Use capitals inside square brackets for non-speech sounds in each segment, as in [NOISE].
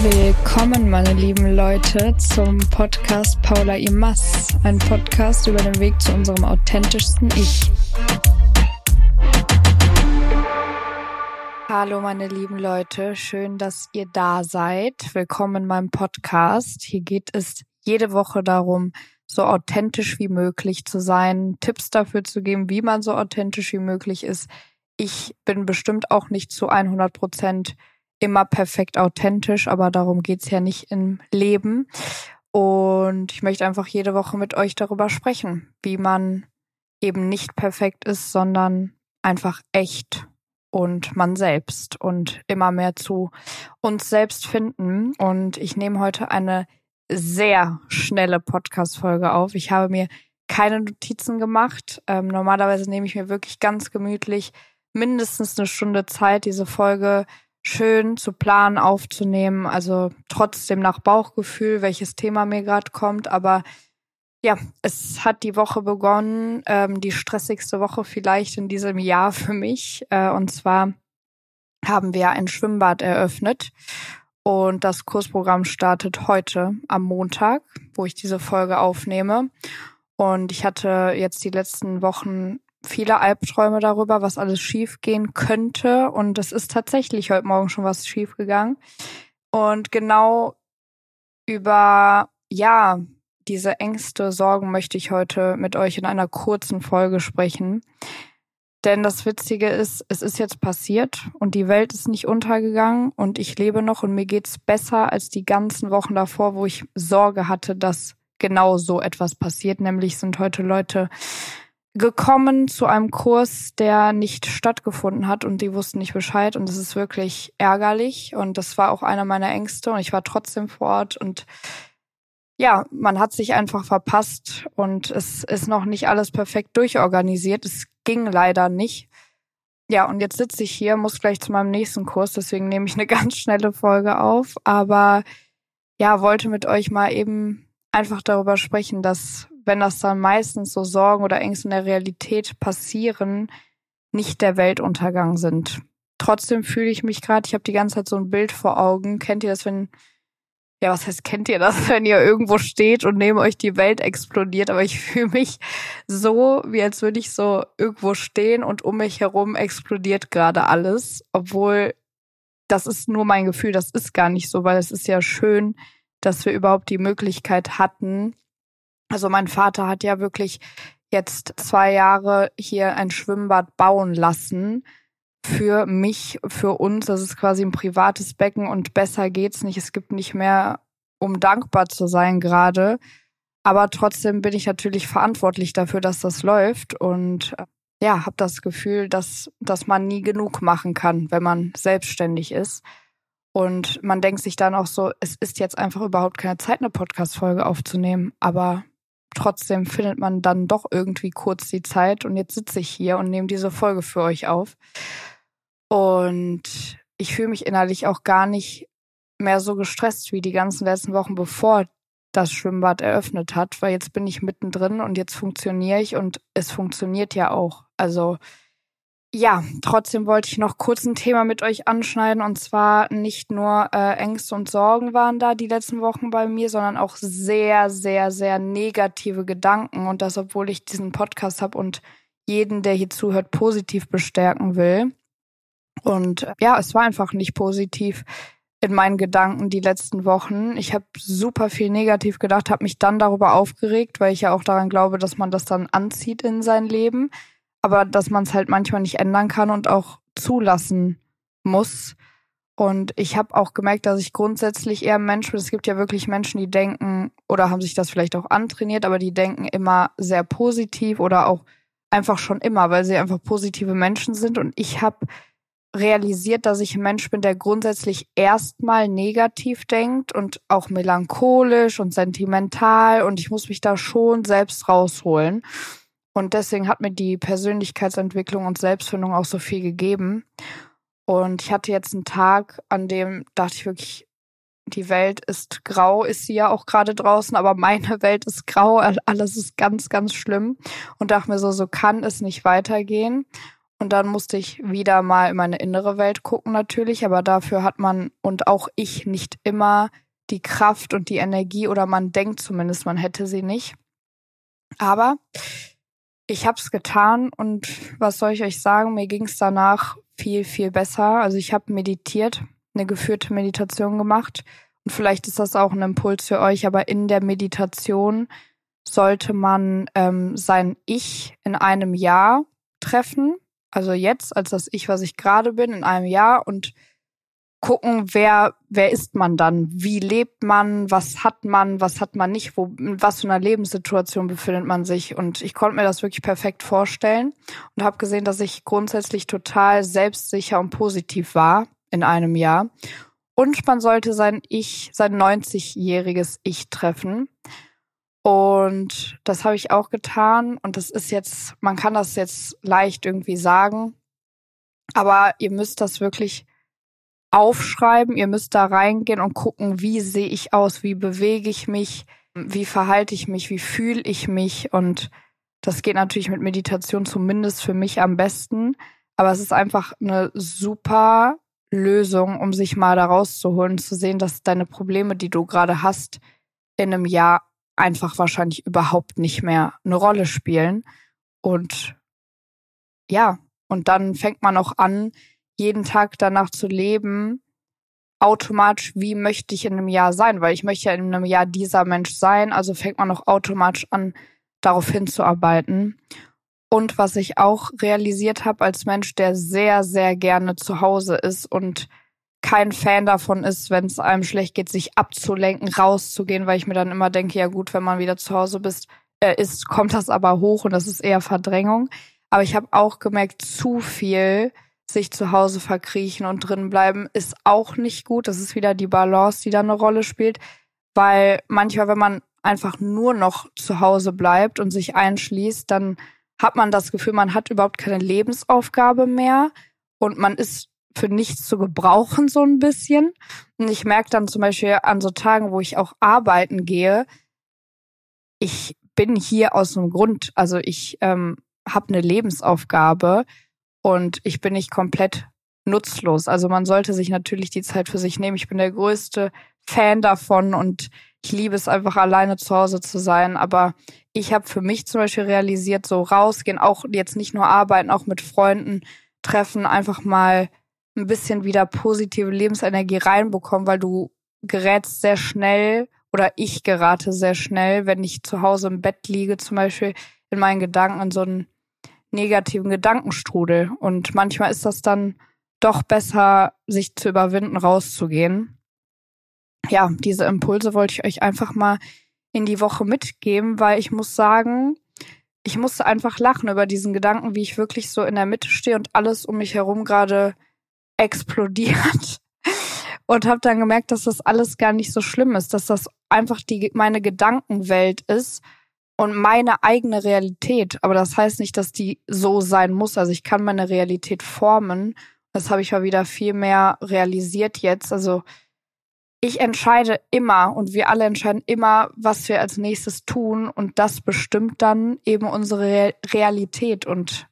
Willkommen, meine lieben Leute, zum Podcast Paula Imas. Ein Podcast über den Weg zu unserem authentischsten Ich. Hallo, meine lieben Leute. Schön, dass ihr da seid. Willkommen in meinem Podcast. Hier geht es jede Woche darum, so authentisch wie möglich zu sein, Tipps dafür zu geben, wie man so authentisch wie möglich ist. Ich bin bestimmt auch nicht zu 100 Prozent immer perfekt authentisch, aber darum geht's ja nicht im Leben. Und ich möchte einfach jede Woche mit euch darüber sprechen, wie man eben nicht perfekt ist, sondern einfach echt und man selbst und immer mehr zu uns selbst finden. Und ich nehme heute eine sehr schnelle Podcast-Folge auf. Ich habe mir keine Notizen gemacht. Ähm, normalerweise nehme ich mir wirklich ganz gemütlich mindestens eine Stunde Zeit, diese Folge schön zu planen, aufzunehmen. Also trotzdem nach Bauchgefühl, welches Thema mir gerade kommt. Aber ja, es hat die Woche begonnen, ähm, die stressigste Woche vielleicht in diesem Jahr für mich. Äh, und zwar haben wir ein Schwimmbad eröffnet. Und das Kursprogramm startet heute am Montag, wo ich diese Folge aufnehme. Und ich hatte jetzt die letzten Wochen viele Albträume darüber, was alles schiefgehen könnte. Und es ist tatsächlich heute Morgen schon was schiefgegangen. Und genau über, ja, diese Ängste, Sorgen möchte ich heute mit euch in einer kurzen Folge sprechen. Denn das Witzige ist, es ist jetzt passiert und die Welt ist nicht untergegangen und ich lebe noch und mir geht's besser als die ganzen Wochen davor, wo ich Sorge hatte, dass genau so etwas passiert. Nämlich sind heute Leute gekommen zu einem Kurs, der nicht stattgefunden hat und die wussten nicht Bescheid und das ist wirklich ärgerlich und das war auch einer meiner Ängste und ich war trotzdem vor Ort und ja, man hat sich einfach verpasst und es ist noch nicht alles perfekt durchorganisiert. Es ging leider nicht. Ja, und jetzt sitze ich hier, muss gleich zu meinem nächsten Kurs, deswegen nehme ich eine [LAUGHS] ganz schnelle Folge auf, aber ja, wollte mit euch mal eben einfach darüber sprechen, dass wenn das dann meistens so Sorgen oder Ängste in der Realität passieren, nicht der Weltuntergang sind. Trotzdem fühle ich mich gerade, ich habe die ganze Zeit so ein Bild vor Augen. Kennt ihr das, wenn, ja, was heißt, kennt ihr das, [LAUGHS] wenn ihr irgendwo steht und neben euch die Welt explodiert? Aber ich fühle mich so, wie als würde ich so irgendwo stehen und um mich herum explodiert gerade alles. Obwohl, das ist nur mein Gefühl, das ist gar nicht so, weil es ist ja schön, dass wir überhaupt die Möglichkeit hatten, also mein Vater hat ja wirklich jetzt zwei Jahre hier ein Schwimmbad bauen lassen für mich, für uns. Das ist quasi ein privates Becken und besser geht's nicht. Es gibt nicht mehr, um dankbar zu sein gerade. Aber trotzdem bin ich natürlich verantwortlich dafür, dass das läuft und äh, ja, habe das Gefühl, dass, dass man nie genug machen kann, wenn man selbstständig ist. Und man denkt sich dann auch so, es ist jetzt einfach überhaupt keine Zeit, eine Podcast-Folge aufzunehmen. Aber trotzdem findet man dann doch irgendwie kurz die Zeit und jetzt sitze ich hier und nehme diese Folge für euch auf. Und ich fühle mich innerlich auch gar nicht mehr so gestresst wie die ganzen letzten Wochen, bevor das Schwimmbad eröffnet hat, weil jetzt bin ich mittendrin und jetzt funktioniere ich und es funktioniert ja auch. Also ja, trotzdem wollte ich noch kurz ein Thema mit euch anschneiden und zwar nicht nur äh, Ängste und Sorgen waren da die letzten Wochen bei mir, sondern auch sehr, sehr, sehr negative Gedanken und das, obwohl ich diesen Podcast habe und jeden, der hier zuhört, positiv bestärken will. Und äh, ja, es war einfach nicht positiv in meinen Gedanken die letzten Wochen. Ich habe super viel negativ gedacht, habe mich dann darüber aufgeregt, weil ich ja auch daran glaube, dass man das dann anzieht in sein Leben aber dass man es halt manchmal nicht ändern kann und auch zulassen muss. Und ich habe auch gemerkt, dass ich grundsätzlich eher Mensch bin. Es gibt ja wirklich Menschen, die denken oder haben sich das vielleicht auch antrainiert, aber die denken immer sehr positiv oder auch einfach schon immer, weil sie einfach positive Menschen sind. Und ich habe realisiert, dass ich ein Mensch bin, der grundsätzlich erstmal negativ denkt und auch melancholisch und sentimental. Und ich muss mich da schon selbst rausholen. Und deswegen hat mir die Persönlichkeitsentwicklung und Selbstfindung auch so viel gegeben. Und ich hatte jetzt einen Tag, an dem dachte ich wirklich, die Welt ist grau, ist sie ja auch gerade draußen, aber meine [LAUGHS] Welt ist grau, alles ist ganz, ganz schlimm. Und dachte mir so, so kann es nicht weitergehen. Und dann musste ich wieder mal in meine innere Welt gucken natürlich, aber dafür hat man und auch ich nicht immer die Kraft und die Energie oder man denkt zumindest, man hätte sie nicht. Aber ich habe es getan und was soll ich euch sagen, mir ging es danach viel, viel besser. Also ich habe meditiert, eine geführte Meditation gemacht. Und vielleicht ist das auch ein Impuls für euch, aber in der Meditation sollte man ähm, sein Ich in einem Jahr treffen. Also jetzt, als das Ich, was ich gerade bin, in einem Jahr. Und gucken, wer, wer ist man dann? Wie lebt man? Was hat man? Was hat man nicht? Wo, in was für einer Lebenssituation befindet man sich? Und ich konnte mir das wirklich perfekt vorstellen und habe gesehen, dass ich grundsätzlich total selbstsicher und positiv war in einem Jahr. Und man sollte sein Ich, sein 90-jähriges Ich treffen. Und das habe ich auch getan. Und das ist jetzt, man kann das jetzt leicht irgendwie sagen. Aber ihr müsst das wirklich aufschreiben. Ihr müsst da reingehen und gucken, wie sehe ich aus, wie bewege ich mich, wie verhalte ich mich, wie fühle ich mich. Und das geht natürlich mit Meditation zumindest für mich am besten. Aber es ist einfach eine super Lösung, um sich mal da rauszuholen, zu sehen, dass deine Probleme, die du gerade hast, in einem Jahr einfach wahrscheinlich überhaupt nicht mehr eine Rolle spielen. Und ja, und dann fängt man auch an, jeden Tag danach zu leben, automatisch, wie möchte ich in einem Jahr sein, weil ich möchte ja in einem Jahr dieser Mensch sein, also fängt man auch automatisch an, darauf hinzuarbeiten. Und was ich auch realisiert habe als Mensch, der sehr, sehr gerne zu Hause ist und kein Fan davon ist, wenn es einem schlecht geht, sich abzulenken, rauszugehen, weil ich mir dann immer denke, ja gut, wenn man wieder zu Hause bist, äh, ist, kommt das aber hoch und das ist eher Verdrängung. Aber ich habe auch gemerkt, zu viel sich zu Hause verkriechen und drin bleiben ist auch nicht gut. Das ist wieder die Balance, die da eine Rolle spielt, weil manchmal, wenn man einfach nur noch zu Hause bleibt und sich einschließt, dann hat man das Gefühl, man hat überhaupt keine Lebensaufgabe mehr und man ist für nichts zu gebrauchen, so ein bisschen. Und ich merke dann zum Beispiel an so Tagen, wo ich auch arbeiten gehe, ich bin hier aus einem Grund. Also ich ähm, habe eine Lebensaufgabe und ich bin nicht komplett nutzlos. Also man sollte sich natürlich die Zeit für sich nehmen. Ich bin der größte Fan davon und ich liebe es einfach alleine zu Hause zu sein. Aber ich habe für mich zum Beispiel realisiert, so rausgehen, auch jetzt nicht nur arbeiten, auch mit Freunden treffen, einfach mal ein bisschen wieder positive Lebensenergie reinbekommen, weil du gerätst sehr schnell oder ich gerate sehr schnell, wenn ich zu Hause im Bett liege, zum Beispiel in meinen Gedanken in so einen negativen Gedankenstrudel. Und manchmal ist das dann doch besser, sich zu überwinden, rauszugehen. Ja, diese Impulse wollte ich euch einfach mal in die Woche mitgeben, weil ich muss sagen, ich musste einfach lachen über diesen Gedanken, wie ich wirklich so in der Mitte stehe und alles um mich herum gerade explodiert [LAUGHS] und habe dann gemerkt, dass das alles gar nicht so schlimm ist, dass das einfach die meine Gedankenwelt ist und meine eigene Realität. Aber das heißt nicht, dass die so sein muss. Also ich kann meine Realität formen. Das habe ich mal wieder viel mehr realisiert jetzt. Also ich entscheide immer und wir alle entscheiden immer, was wir als nächstes tun und das bestimmt dann eben unsere Realität und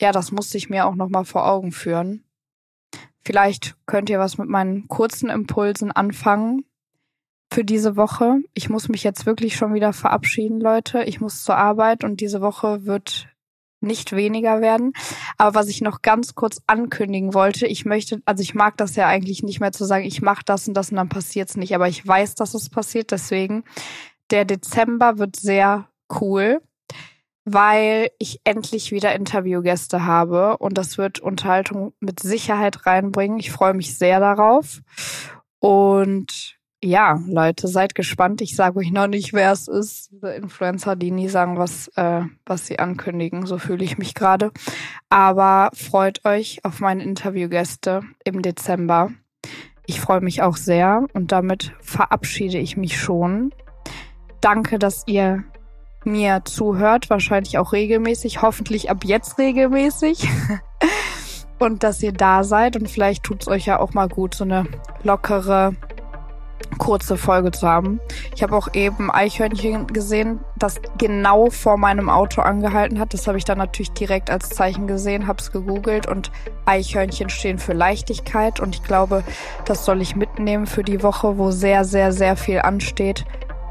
ja, das musste ich mir auch noch mal vor Augen führen. Vielleicht könnt ihr was mit meinen kurzen Impulsen anfangen für diese Woche. Ich muss mich jetzt wirklich schon wieder verabschieden, Leute. Ich muss zur Arbeit und diese Woche wird nicht weniger werden. Aber was ich noch ganz kurz ankündigen wollte, ich möchte, also ich mag das ja eigentlich nicht mehr zu sagen, ich mache das und das und dann passiert's nicht. Aber ich weiß, dass es passiert. Deswegen, der Dezember wird sehr cool weil ich endlich wieder Interviewgäste habe und das wird Unterhaltung mit Sicherheit reinbringen. Ich freue mich sehr darauf. Und ja, Leute, seid gespannt. Ich sage euch noch nicht, wer es ist. Diese Influencer, die nie sagen, was, äh, was sie ankündigen. So fühle ich mich gerade. Aber freut euch auf meine Interviewgäste im Dezember. Ich freue mich auch sehr und damit verabschiede ich mich schon. Danke, dass ihr mir zuhört, wahrscheinlich auch regelmäßig, hoffentlich ab jetzt regelmäßig. [LAUGHS] und dass ihr da seid und vielleicht tut es euch ja auch mal gut, so eine lockere, kurze Folge zu haben. Ich habe auch eben Eichhörnchen gesehen, das genau vor meinem Auto angehalten hat. Das habe ich dann natürlich direkt als Zeichen gesehen, habe es gegoogelt und Eichhörnchen stehen für Leichtigkeit und ich glaube, das soll ich mitnehmen für die Woche, wo sehr, sehr, sehr viel ansteht,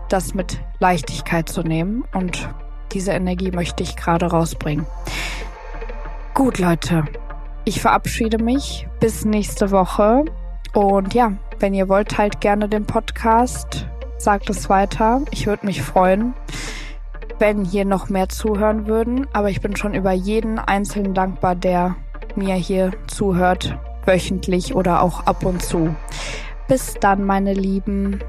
das mit Leichtigkeit zu nehmen und diese Energie möchte ich gerade rausbringen. Gut, Leute. Ich verabschiede mich bis nächste Woche. Und ja, wenn ihr wollt, teilt gerne den Podcast. Sagt es weiter. Ich würde mich freuen, wenn hier noch mehr zuhören würden. Aber ich bin schon über jeden Einzelnen dankbar, der mir hier zuhört, wöchentlich oder auch ab und zu. Bis dann, meine Lieben.